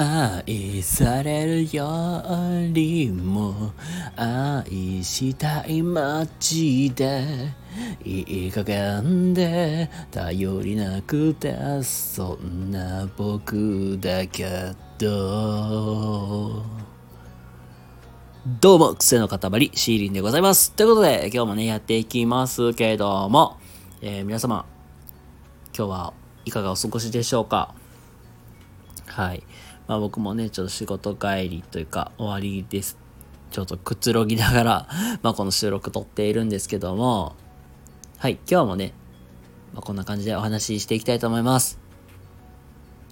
愛されるよりも愛したい街でいい加減で頼りなくてそんな僕だけどどうも、癖の塊、シーリンでございます。ということで、今日もね、やっていきますけども、えー、皆様、今日はいかがお過ごしでしょうか？はい。まあ僕もね、ちょっと仕事帰りというか終わりです。ちょっとくつろぎながら まあこの収録撮っているんですけども、はい、今日もね、まあ、こんな感じでお話ししていきたいと思います。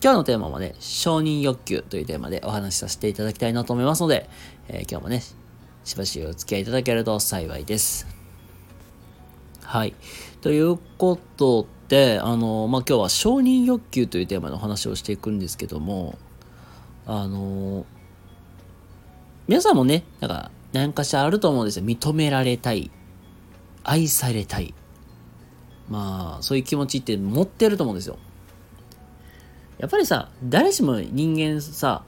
今日のテーマもね、承認欲求というテーマでお話しさせていただきたいなと思いますので、えー、今日もね、しばしお付き合いいただけると幸いです。はい。ということで、あの、まあ、今日は承認欲求というテーマの話をしていくんですけども、あの皆さんもね、なんか、何かしらあると思うんですよ。認められたい。愛されたい。まあ、そういう気持ちって持ってると思うんですよ。やっぱりさ、誰しも人間さ、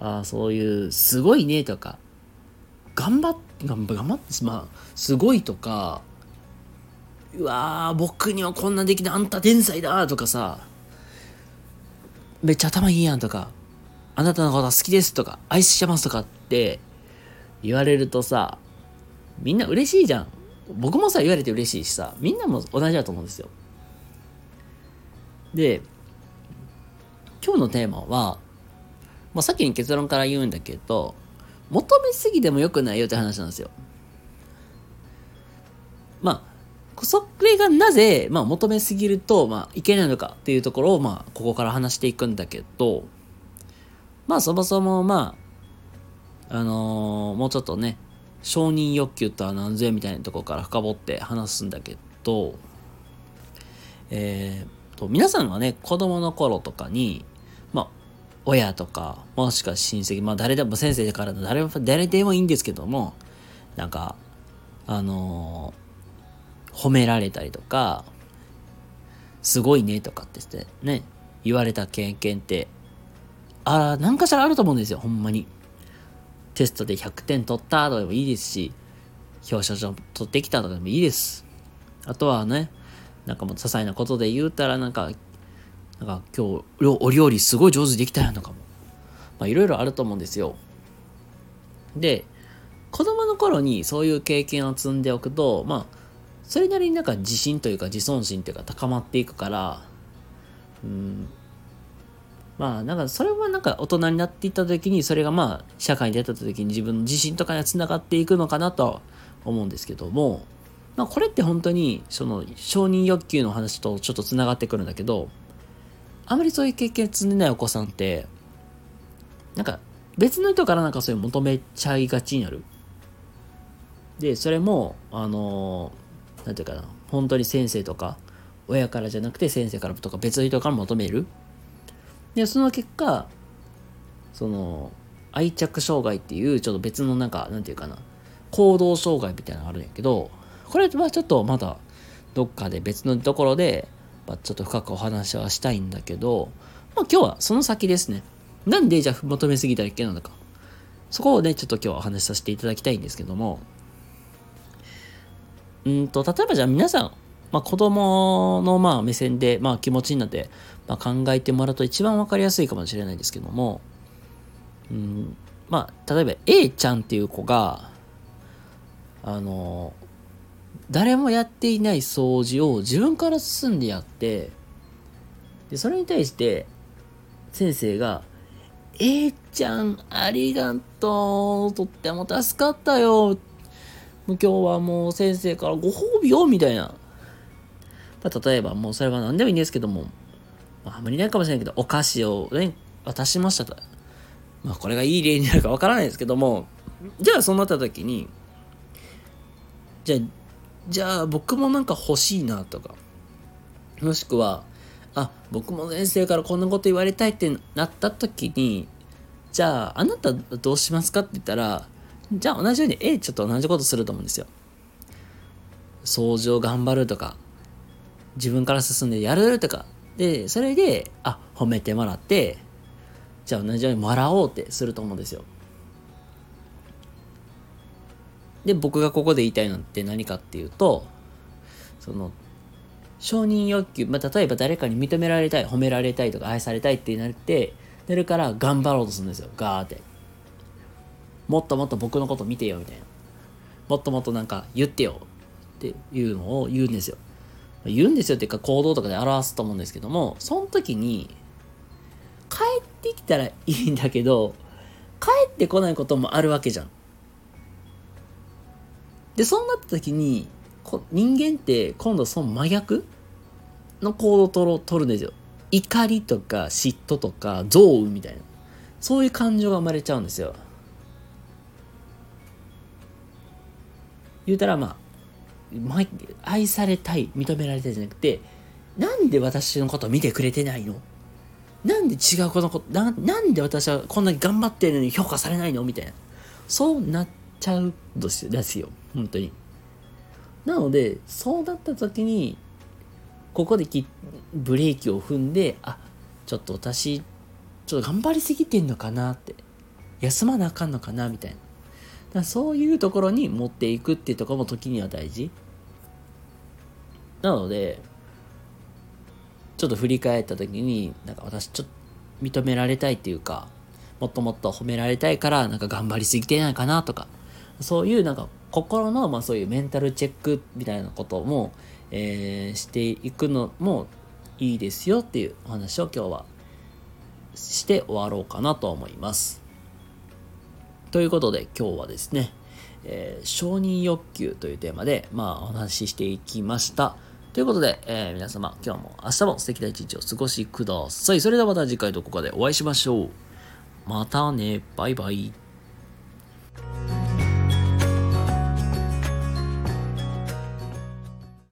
あそういう、すごいねとか、頑張って、頑張って、まあ、すごいとか、うわー、僕にはこんなできない、あんた天才だとかさ、めっちゃ頭いいやんとか、あなたのこと好きですとか、愛してますとかって言われるとさ、みんな嬉しいじゃん。僕もさ、言われて嬉しいしさ、みんなも同じだと思うんですよ。で、今日のテーマは、まあ、先に結論から言うんだけど、求めすぎても良くないよって話なんですよ。まあ、それがなぜ、まあ、求めすぎると、まあ、いけないのかっていうところを、まあ、ここから話していくんだけど、まあそもそもまあ、あのー、もうちょっとね、承認欲求とは何ぞみたいなところから深掘って話すんだけど、えー、と、皆さんがね、子供の頃とかに、まあ、親とか、もしくは親戚、まあ誰でも先生から誰誰でもいいんですけども、なんか、あのー、褒められたりとか、すごいねとかってね、言われた経験ってあ何かしらあると思うんですよ、ほんまに。テストで100点取ったとかでもいいですし、表彰状取ってきたとかでもいいです。あとはね、なんかもう些細なことで言うたら、なんか、なんか今日お料理すごい上手にできたやんとかも。まあいろいろあると思うんですよ。で、子供の頃にそういう経験を積んでおくと、まあ、それなりになんか自信というか自尊心というか高まっていくから、うん、まあ、なんか、それはなんか大人になっていった時に、それがまあ、社会に出た時に自分の自信とかに繋がっていくのかなと思うんですけども、まあ、これって本当に、その、承認欲求の話とちょっと繋がってくるんだけど、あまりそういう経験積んでないお子さんって、なんか、別の人からなんかそういう求めちゃいがちになる。で、それも、あの、なんていうかな、本当に先生とか、親からじゃなくて先生からとか別の人から求める。で、その結果、その、愛着障害っていう、ちょっと別のなんか、なんていうかな、行動障害みたいなのがあるんやけど、これはちょっとまだ、どっかで別のところで、まあ、ちょっと深くお話はしたいんだけど、まあ今日はその先ですね。なんでじゃあ求めすぎたらいけないのか。そこをね、ちょっと今日はお話しさせていただきたいんですけども、うんと、例えばじゃあ皆さん、まあ、子供のまあ目線でまあ気持ちになって、まあ、考えてもらうと一番わかりやすいかもしれないですけども、うん、まあ、例えば A ちゃんっていう子が、あの、誰もやっていない掃除を自分から進んでやって、で、それに対して、先生が、A ちゃん、ありがとう。とっても助かったよ。今日はもう先生からご褒美よ、みたいな。まあ、例えばもうそれは何でもいいんですけども、まあ、あんまりないかもしれないけど、お菓子をね、渡しましたと。まあ、これがいい例になるかわからないですけども、じゃあそうなった時に、じゃあ、じゃあ僕もなんか欲しいなとか、もしくは、あ、僕も先生からこんなこと言われたいってなった時に、じゃあ、あなたどうしますかって言ったら、じゃあ同じように A ちょっと同じことすると思うんですよ。掃除を頑張るとか、自分から進んでやるとか、で、それで、あ、褒めてもらって、じゃあ同じように笑おうってすると思うんですよ。で、僕がここで言いたいのって何かっていうと、その、承認欲求、まあ、例えば誰かに認められたい、褒められたいとか愛されたいってなって、なるから頑張ろうとするんですよ、ガーって。もっともっと僕のこと見てよ、みたいな。もっともっとなんか言ってよ、っていうのを言うんですよ。言うんですよっていうか行動とかで表すと思うんですけども、その時に、帰ってきたらいいんだけど、帰ってこないこともあるわけじゃん。で、そうなった時に、人間って今度その真逆の行動を取ろ取るんですよ。怒りとか嫉妬とか憎悪みたいな。そういう感情が生まれちゃうんですよ。言うたらまあ、愛されたい、認められたいじゃなくて、なんで私のこと見てくれてないの？なんで違う子のことな、なんで私はこんなに頑張ってるのに評価されないの？みたいな。そうなっちゃうんですよ。本当に。なので、そうなった時に、ここできブレーキを踏んで、あ、ちょっと私、ちょっと頑張りすぎてんのかなって。休まなあかんのかな？みたいな。だそういうところに持っていくっていうところも時には大事。なので、ちょっと振り返った時に、なんか私ちょっと認められたいっていうか、もっともっと褒められたいから、なんか頑張りすぎてないかなとか、そういうなんか心の、まあそういうメンタルチェックみたいなことも、えー、していくのもいいですよっていうお話を今日はして終わろうかなと思います。ということで今日はですね、えー、承認欲求というテーマで、まあお話ししていきました。ということで、えー、皆様、今日も明日も素敵な一日を過ごしください。それではまた次回どこかでお会いしましょう。またね、バイバイ。